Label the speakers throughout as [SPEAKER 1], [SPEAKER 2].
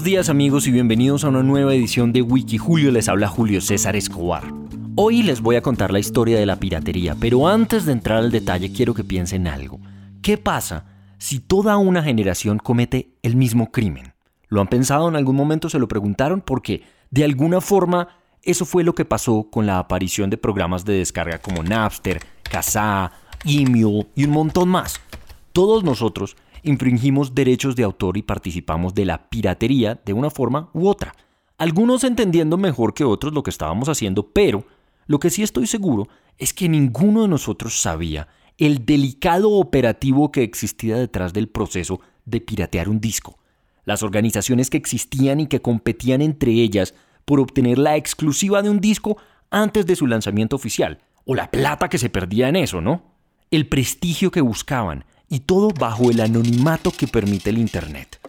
[SPEAKER 1] buenos días amigos y bienvenidos a una nueva edición de Wiki Julio. Les habla Julio César Escobar. Hoy les voy a contar la historia de la piratería, pero antes de entrar al detalle quiero que piensen algo. ¿Qué pasa si toda una generación comete el mismo crimen? ¿Lo han pensado en algún momento? ¿Se lo preguntaron? Porque de alguna forma eso fue lo que pasó con la aparición de programas de descarga como Napster, Kazaa, Email y un montón más. Todos nosotros infringimos derechos de autor y participamos de la piratería de una forma u otra. Algunos entendiendo mejor que otros lo que estábamos haciendo, pero lo que sí estoy seguro es que ninguno de nosotros sabía el delicado operativo que existía detrás del proceso de piratear un disco. Las organizaciones que existían y que competían entre ellas por obtener la exclusiva de un disco antes de su lanzamiento oficial, o la plata que se perdía en eso, ¿no? El prestigio que buscaban, y todo bajo el anonimato que permite el Internet.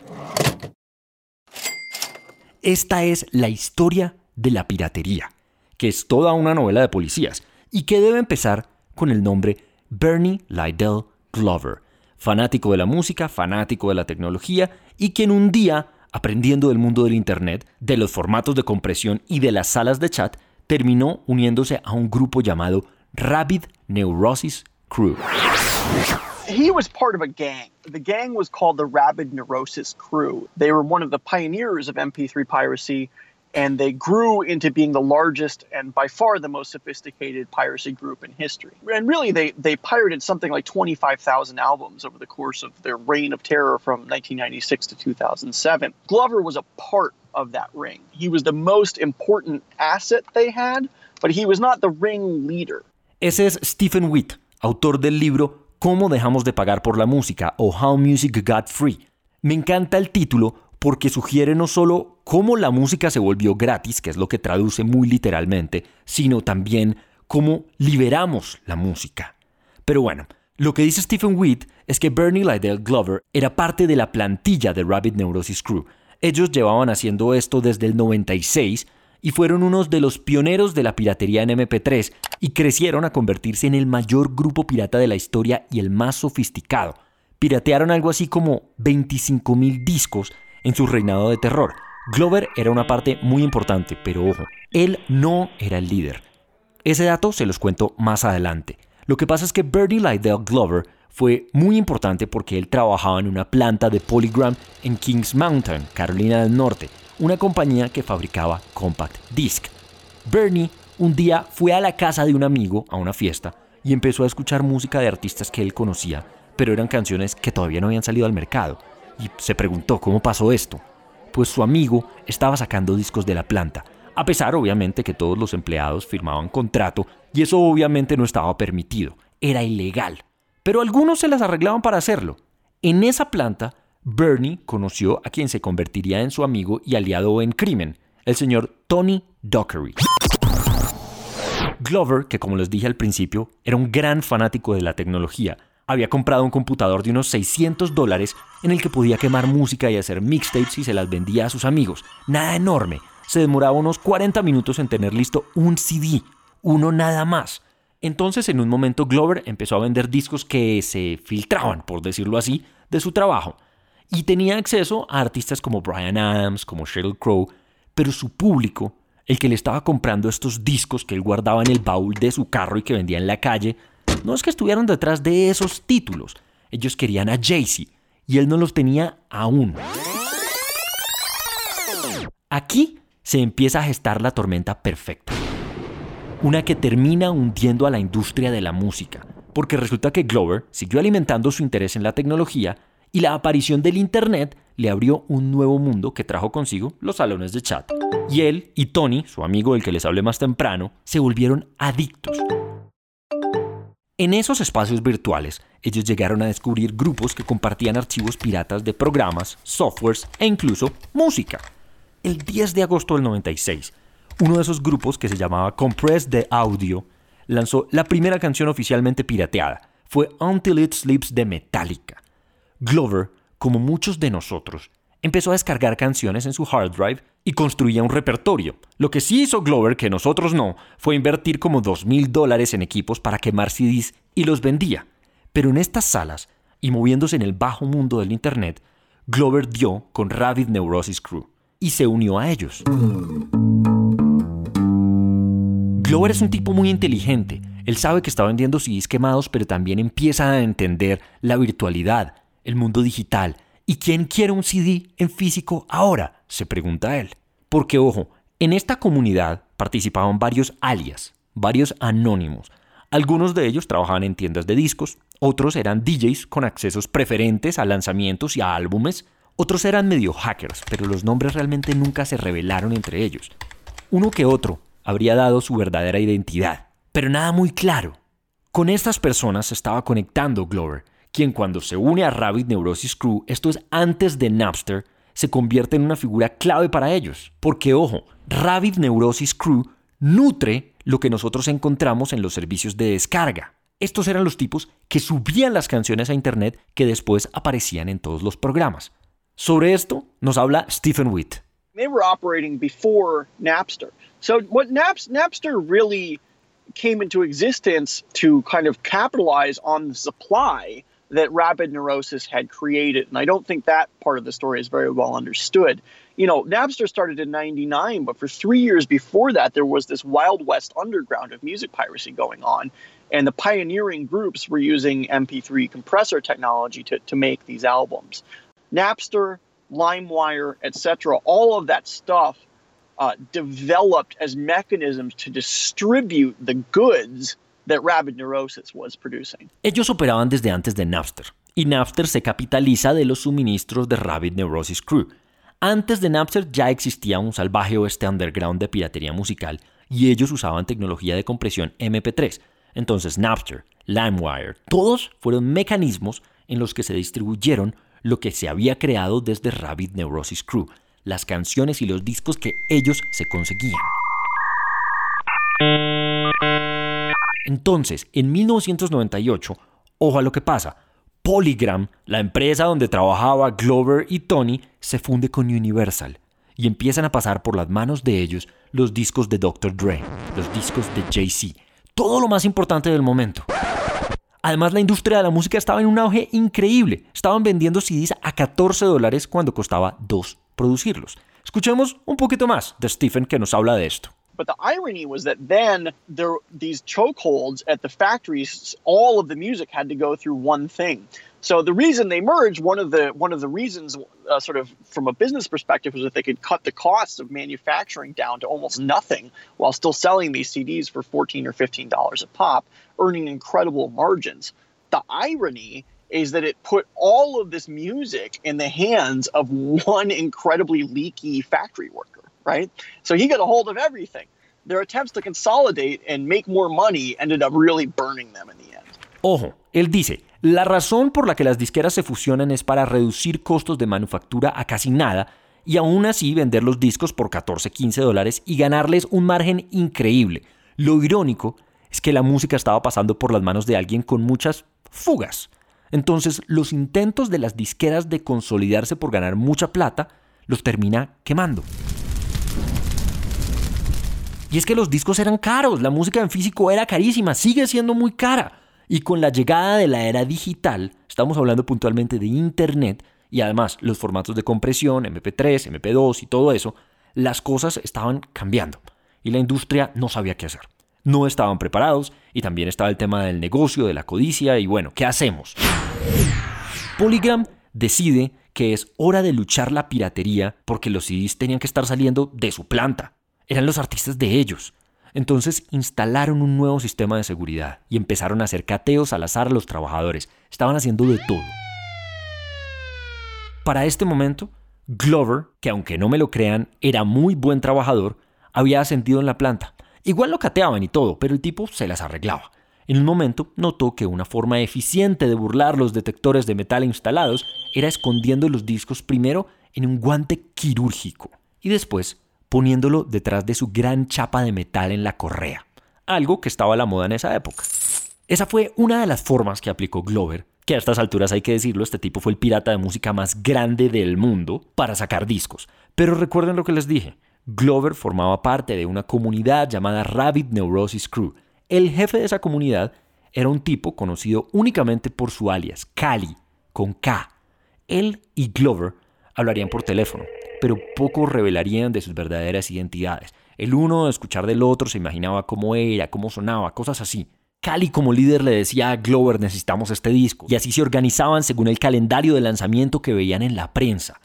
[SPEAKER 1] Esta es la historia de la piratería, que es toda una novela de policías y que debe empezar con el nombre Bernie Lydell Glover, fanático de la música, fanático de la tecnología y quien un día, aprendiendo del mundo del Internet, de los formatos de compresión y de las salas de chat, terminó uniéndose a un grupo llamado Rabid Neurosis Crew.
[SPEAKER 2] He was part of a gang. The gang was called the Rabid Neurosis Crew. They were one of the pioneers of MP3 piracy, and they grew into being the largest and by far the most sophisticated piracy group in history. And really, they, they pirated something like 25,000 albums over the course of their reign of terror from 1996 to 2007. Glover was a part of that ring. He was the most important asset they had, but he was not the ring leader.
[SPEAKER 1] Ese es Stephen Witt, autor del libro ¿Cómo dejamos de pagar por la música? o How Music Got Free. Me encanta el título porque sugiere no solo cómo la música se volvió gratis, que es lo que traduce muy literalmente, sino también cómo liberamos la música. Pero bueno, lo que dice Stephen Witt es que Bernie Lydell Glover era parte de la plantilla de Rabbit Neurosis Crew. Ellos llevaban haciendo esto desde el 96 y fueron unos de los pioneros de la piratería en MP3 y crecieron a convertirse en el mayor grupo pirata de la historia y el más sofisticado. Piratearon algo así como 25.000 discos en su reinado de terror. Glover era una parte muy importante, pero ojo, él no era el líder. Ese dato se los cuento más adelante. Lo que pasa es que Bernie Lydell Glover fue muy importante porque él trabajaba en una planta de Polygram en Kings Mountain, Carolina del Norte, una compañía que fabricaba compact disc. Bernie un día fue a la casa de un amigo a una fiesta y empezó a escuchar música de artistas que él conocía, pero eran canciones que todavía no habían salido al mercado. Y se preguntó cómo pasó esto. Pues su amigo estaba sacando discos de la planta, a pesar obviamente que todos los empleados firmaban contrato y eso obviamente no estaba permitido, era ilegal. Pero algunos se las arreglaban para hacerlo. En esa planta Bernie conoció a quien se convertiría en su amigo y aliado en crimen, el señor Tony Dockery. Glover, que como les dije al principio, era un gran fanático de la tecnología, había comprado un computador de unos 600 dólares en el que podía quemar música y hacer mixtapes y se las vendía a sus amigos. Nada enorme. Se demoraba unos 40 minutos en tener listo un CD, uno nada más. Entonces en un momento Glover empezó a vender discos que se filtraban, por decirlo así, de su trabajo y tenía acceso a artistas como Brian Adams, como Sheryl Crow, pero su público, el que le estaba comprando estos discos que él guardaba en el baúl de su carro y que vendía en la calle, no es que estuvieran detrás de esos títulos, ellos querían a Jay-Z y él no los tenía aún. Aquí se empieza a gestar la tormenta perfecta. Una que termina hundiendo a la industria de la música, porque resulta que Glover siguió alimentando su interés en la tecnología y la aparición del Internet le abrió un nuevo mundo que trajo consigo los salones de chat. Y él y Tony, su amigo del que les hablé más temprano, se volvieron adictos. En esos espacios virtuales, ellos llegaron a descubrir grupos que compartían archivos piratas de programas, softwares e incluso música. El 10 de agosto del 96, uno de esos grupos que se llamaba Compress the Audio lanzó la primera canción oficialmente pirateada. Fue Until It Sleeps de Metallica. Glover, como muchos de nosotros, empezó a descargar canciones en su hard drive y construía un repertorio. Lo que sí hizo Glover, que nosotros no, fue invertir como dos mil dólares en equipos para quemar CDs y los vendía. Pero en estas salas, y moviéndose en el bajo mundo del Internet, Glover dio con Rabbit Neurosis Crew. y se unió a ellos. Glover es un tipo muy inteligente. Él sabe que está vendiendo CDs quemados, pero también empieza a entender la virtualidad, el mundo digital. ¿Y quién quiere un CD en físico ahora? se pregunta él. Porque, ojo, en esta comunidad participaban varios alias, varios anónimos. Algunos de ellos trabajaban en tiendas de discos, otros eran DJs con accesos preferentes a lanzamientos y a álbumes, otros eran medio hackers, pero los nombres realmente nunca se revelaron entre ellos. Uno que otro habría dado su verdadera identidad, pero nada muy claro. Con estas personas se estaba conectando Glover, quien cuando se une a Rabbit Neurosis Crew, esto es antes de Napster, se convierte en una figura clave para ellos. Porque ojo, Rabbit Neurosis Crew nutre lo que nosotros encontramos en los servicios de descarga. Estos eran los tipos que subían las canciones a internet que después aparecían en todos los programas. Sobre esto nos habla Stephen Witt.
[SPEAKER 2] They were operating before Napster. So what Naps, Napster really came into existence to kind of capitalize on the supply that Rapid Neurosis had created. And I don't think that part of the story is very well understood. You know, Napster started in 99, but for three years before that, there was this Wild West underground of music piracy going on. And the pioneering groups were using MP3 compressor technology to, to make these albums. Napster, LimeWire, etc., all of that stuff uh, developed as mechanisms to distribute the goods that Rabid Neurosis was producing.
[SPEAKER 1] Ellos operaban desde antes de Napster, y Napster se capitaliza de los suministros de Rabid Neurosis Crew. Antes de Napster ya existía un salvaje oeste underground de piratería musical y ellos usaban tecnología de compresión MP3. Entonces Napster, LimeWire, todos fueron mecanismos en los que se distribuyeron lo que se había creado desde Rabid Neurosis Crew, las canciones y los discos que ellos se conseguían. Entonces, en 1998, ojo a lo que pasa, Polygram, la empresa donde trabajaba Glover y Tony, se funde con Universal y empiezan a pasar por las manos de ellos los discos de Dr. Dre, los discos de Jay-Z, todo lo más importante del momento. Además, la industria de la música estaba en un auge increíble. Estaban vendiendo CDs a 14 dólares cuando costaba 2 producirlos. Escuchemos un poquito más de Stephen que nos habla de esto.
[SPEAKER 2] But the irony was that then there these chokeholds at the factories, all of the music had to go through one thing. So the reason they merged, one of the one of the reasons, uh, sort of from a business perspective, was that they could cut the costs of manufacturing down to almost nothing, while still selling these CDs for fourteen or fifteen dollars a pop, earning incredible margins. The irony is that it put all of this music in the hands of one incredibly leaky factory worker, right? So he got a hold of everything. Their attempts to consolidate and make more money ended up really burning them in the end.
[SPEAKER 1] Ojo, él dice, la razón por la que las disqueras se fusionan es para reducir costos de manufactura a casi nada y aún así vender los discos por 14, 15 dólares y ganarles un margen increíble. Lo irónico es que la música estaba pasando por las manos de alguien con muchas fugas. Entonces, los intentos de las disqueras de consolidarse por ganar mucha plata los termina quemando. Y es que los discos eran caros, la música en físico era carísima, sigue siendo muy cara. Y con la llegada de la era digital, estamos hablando puntualmente de Internet, y además los formatos de compresión, MP3, MP2 y todo eso, las cosas estaban cambiando. Y la industria no sabía qué hacer no estaban preparados y también estaba el tema del negocio, de la codicia y bueno, ¿qué hacemos? Polygram decide que es hora de luchar la piratería porque los CDs tenían que estar saliendo de su planta. Eran los artistas de ellos. Entonces instalaron un nuevo sistema de seguridad y empezaron a hacer cateos al azar a los trabajadores. Estaban haciendo de todo. Para este momento, Glover, que aunque no me lo crean, era muy buen trabajador, había ascendido en la planta Igual lo cateaban y todo, pero el tipo se las arreglaba. En un momento notó que una forma eficiente de burlar los detectores de metal instalados era escondiendo los discos primero en un guante quirúrgico y después poniéndolo detrás de su gran chapa de metal en la correa, algo que estaba a la moda en esa época. Esa fue una de las formas que aplicó Glover, que a estas alturas hay que decirlo, este tipo fue el pirata de música más grande del mundo para sacar discos. Pero recuerden lo que les dije, Glover formaba parte de una comunidad llamada Rabbit Neurosis Crew. El jefe de esa comunidad era un tipo conocido únicamente por su alias, Cali, con K. Él y Glover hablarían por teléfono, pero pocos revelarían de sus verdaderas identidades. El uno, de escuchar del otro, se imaginaba cómo era, cómo sonaba, cosas así. Cali como líder le decía a Glover necesitamos este disco, y así se organizaban según el calendario de lanzamiento que veían en la prensa.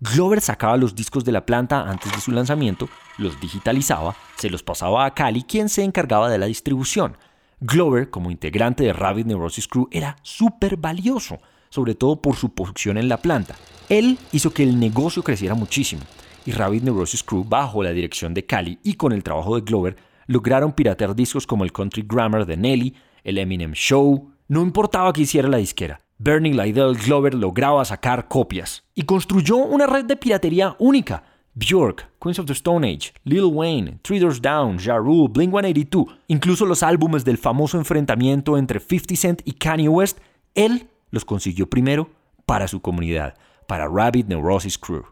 [SPEAKER 1] Glover sacaba los discos de la planta antes de su lanzamiento, los digitalizaba, se los pasaba a Cali, quien se encargaba de la distribución. Glover, como integrante de Rabbit Neurosis Crew, era súper valioso, sobre todo por su posición en la planta. Él hizo que el negocio creciera muchísimo, y Rabbit Neurosis Crew, bajo la dirección de Cali y con el trabajo de Glover, lograron piratear discos como el Country Grammar de Nelly, el Eminem Show, no importaba que hiciera la disquera. Bernie Lydell Glover lograba sacar copias y construyó una red de piratería única. Bjork, Queens of the Stone Age, Lil Wayne, Three Doors Down, Ja Rule, Blink-182, incluso los álbumes del famoso enfrentamiento entre 50 Cent y Kanye West, él los consiguió primero para su comunidad, para Rabbit Neurosis Crew.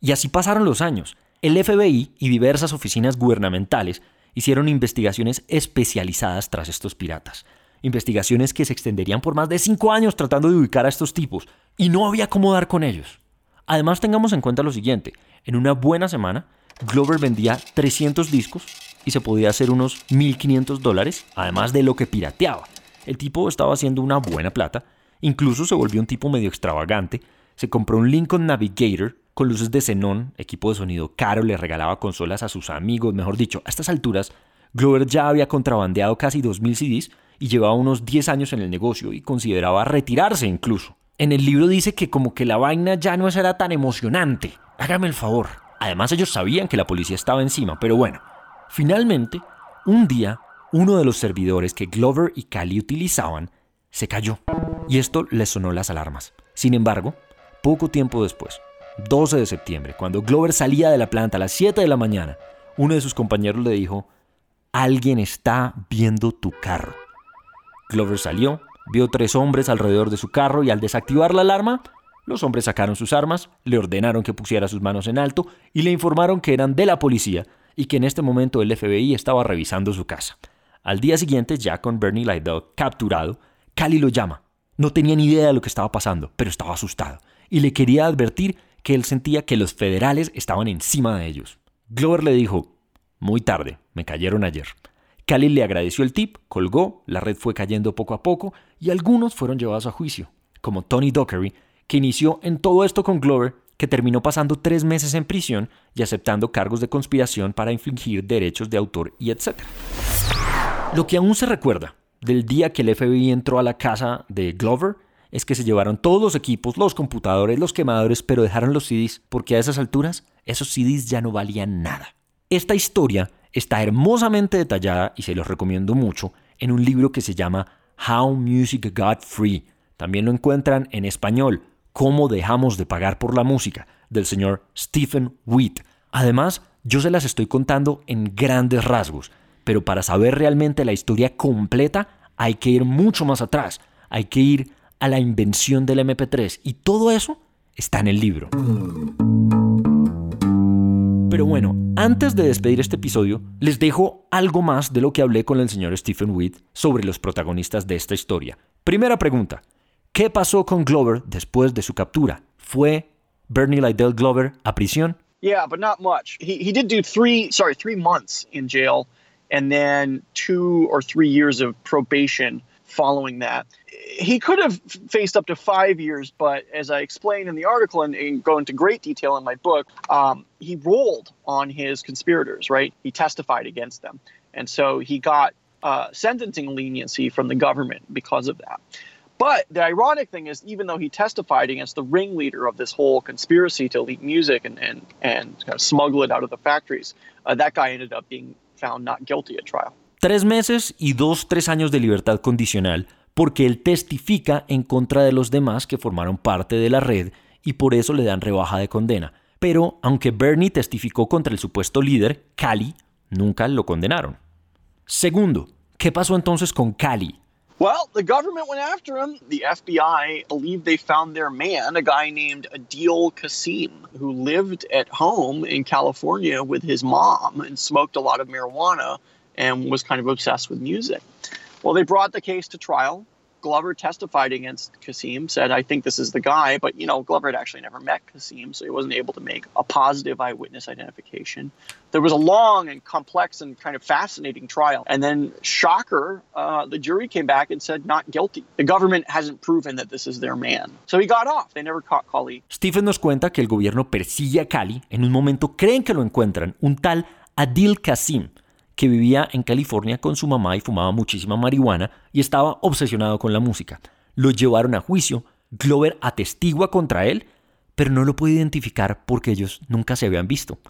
[SPEAKER 1] Y así pasaron los años. El FBI y diversas oficinas gubernamentales hicieron investigaciones especializadas tras estos piratas investigaciones que se extenderían por más de cinco años tratando de ubicar a estos tipos, y no había cómo dar con ellos. Además tengamos en cuenta lo siguiente, en una buena semana, Glover vendía 300 discos y se podía hacer unos 1.500 dólares, además de lo que pirateaba. El tipo estaba haciendo una buena plata, incluso se volvió un tipo medio extravagante, se compró un Lincoln Navigator con luces de xenón, equipo de sonido caro, le regalaba consolas a sus amigos, mejor dicho, a estas alturas, Glover ya había contrabandeado casi 2.000 CDs y llevaba unos 10 años en el negocio y consideraba retirarse incluso. En el libro dice que como que la vaina ya no era tan emocionante. Hágame el favor. Además ellos sabían que la policía estaba encima, pero bueno. Finalmente, un día, uno de los servidores que Glover y Cali utilizaban se cayó y esto les sonó las alarmas. Sin embargo, poco tiempo después, 12 de septiembre, cuando Glover salía de la planta a las 7 de la mañana, uno de sus compañeros le dijo, alguien está viendo tu carro. Glover salió, vio tres hombres alrededor de su carro y al desactivar la alarma, los hombres sacaron sus armas, le ordenaron que pusiera sus manos en alto y le informaron que eran de la policía y que en este momento el FBI estaba revisando su casa. Al día siguiente, ya con Bernie Lydell capturado, Cali lo llama. No tenía ni idea de lo que estaba pasando, pero estaba asustado y le quería advertir que él sentía que los federales estaban encima de ellos. Glover le dijo, muy tarde, me cayeron ayer. Cali le agradeció el tip, colgó, la red fue cayendo poco a poco y algunos fueron llevados a juicio, como Tony Dockery, que inició en todo esto con Glover, que terminó pasando tres meses en prisión y aceptando cargos de conspiración para infligir derechos de autor y etc. Lo que aún se recuerda del día que el FBI entró a la casa de Glover es que se llevaron todos los equipos, los computadores, los quemadores, pero dejaron los CDs, porque a esas alturas esos CDs ya no valían nada. Esta historia está hermosamente detallada y se los recomiendo mucho en un libro que se llama How Music Got Free. También lo encuentran en español, Cómo dejamos de pagar por la música, del señor Stephen Witt. Además, yo se las estoy contando en grandes rasgos, pero para saber realmente la historia completa hay que ir mucho más atrás, hay que ir a la invención del MP3 y todo eso está en el libro. Pero bueno, antes de despedir este episodio, les dejo algo más de lo que hablé con el señor Stephen Witt sobre los protagonistas de esta historia. Primera pregunta, ¿qué pasó con Glover después de su captura? ¿Fue Bernie Lydell Glover a prisión?
[SPEAKER 2] Yeah, but not much. He, he did do three, sorry, three months in jail and then two or three years of probation following that. He could have faced up to five years, but as I explain in the article and, and go into great detail in my book, um, he rolled on his conspirators, right? He testified against them. And so he got uh, sentencing leniency from the government because of that. But the ironic thing is, even though he testified against the ringleader of this whole conspiracy to leak music and, and, and kind of smuggle it out of the factories, uh, that guy ended up being
[SPEAKER 1] Tres meses y dos, tres años de libertad condicional porque él testifica en contra de los demás que formaron parte de la red y por eso le dan rebaja de condena. Pero aunque Bernie testificó contra el supuesto líder, Cali, nunca lo condenaron. Segundo, ¿qué pasó entonces con Cali?
[SPEAKER 2] Well, the government went after him. The FBI believed they found their man, a guy named Adil Kasim, who lived at home in California with his mom and smoked a lot of marijuana and was kind of obsessed with music. Well, they brought the case to trial. Glover testified against Kasim, said, I think this is the guy. But, you know, Glover had actually never met Kasim, so he wasn't able to make a positive eyewitness identification. There was a long and complex and kind of fascinating trial. And then, shocker, uh, the jury came back and said, not guilty. The government hasn't proven that this is their man. So he got off. They never caught Kali.
[SPEAKER 1] Stephen nos cuenta que el gobierno persigue a Kali. En un momento creen que lo encuentran. Un tal Adil Kasim que vivía en California con su mamá y fumaba muchísima marihuana y estaba obsesionado con la música. Lo llevaron a juicio, Glover atestigua contra él, pero no lo puede identificar porque ellos nunca se habían visto.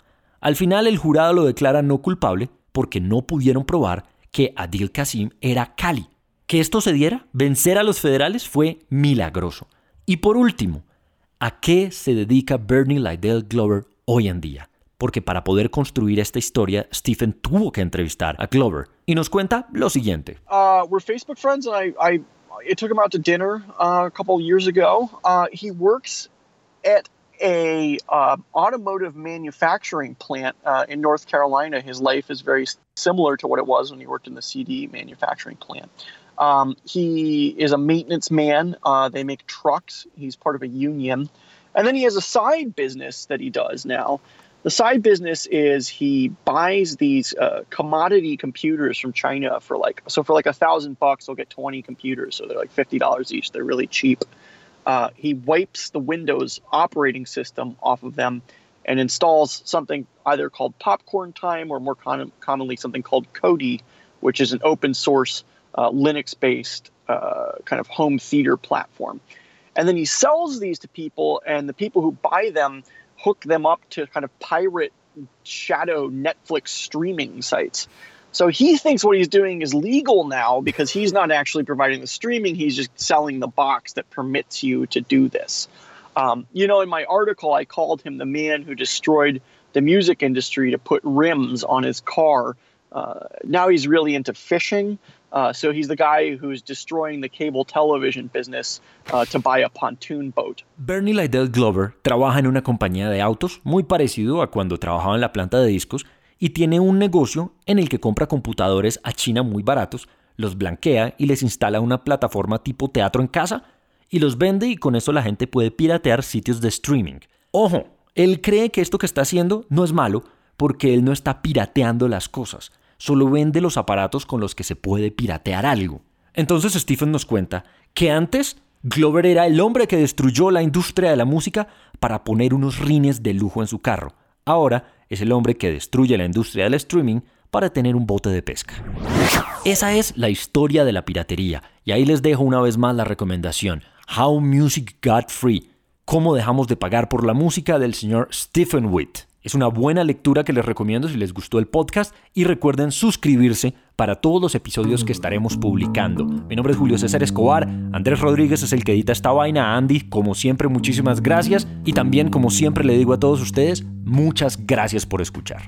[SPEAKER 1] Al final el jurado lo declara no culpable porque no pudieron probar que Adil Kasim era Cali. Que esto se diera, vencer a los federales, fue milagroso. Y por último, ¿a qué se dedica Bernie Lydell Glover hoy en día? Porque para poder construir esta historia, Stephen tuvo que entrevistar a Glover. Y nos cuenta lo siguiente.
[SPEAKER 2] Uh, we're Facebook friends, and I, I, I took him out to dinner uh, a couple of years ago. Uh, he works at a uh, automotive manufacturing plant uh, in North Carolina. His life is very similar to what it was when he worked in the CD manufacturing plant. Um, he is a maintenance man. Uh, they make trucks. He's part of a union. And then he has a side business that he does now the side business is he buys these uh, commodity computers from China for like so for like a thousand bucks he'll get 20 computers so they're like fifty dollars each they're really cheap. Uh, he wipes the Windows operating system off of them and installs something either called Popcorn Time or more con- commonly something called Kodi, which is an open source uh, Linux based uh, kind of home theater platform. And then he sells these to people, and the people who buy them hook them up to kind of pirate shadow Netflix streaming sites. So he thinks what he's doing is legal now because he's not actually providing the streaming, he's just selling the box that permits you to do this. Um, you know, in my article, I called him the man who destroyed the music industry to put rims on his car. Uh, now he's really into fishing. Uh, so he's the guy who's destroying the cable television business uh, to buy a pontoon boat.
[SPEAKER 1] Bernie Lydell Glover trabaja en una compañía de autos muy parecido a cuando trabajaba en la planta de discos y tiene un negocio en el que compra computadores a China muy baratos, los blanquea y les instala una plataforma tipo teatro en casa y los vende y con eso la gente puede piratear sitios de streaming. Ojo, él cree que esto que está haciendo no es malo porque él no está pirateando las cosas solo vende los aparatos con los que se puede piratear algo. Entonces Stephen nos cuenta que antes Glover era el hombre que destruyó la industria de la música para poner unos rines de lujo en su carro. Ahora es el hombre que destruye la industria del streaming para tener un bote de pesca. Esa es la historia de la piratería y ahí les dejo una vez más la recomendación, How Music Got Free, cómo dejamos de pagar por la música del señor Stephen Witt. Es una buena lectura que les recomiendo si les gustó el podcast y recuerden suscribirse para todos los episodios que estaremos publicando. Mi nombre es Julio César Escobar, Andrés Rodríguez es el que edita esta vaina, Andy, como siempre muchísimas gracias y también como siempre le digo a todos ustedes, muchas gracias por escuchar.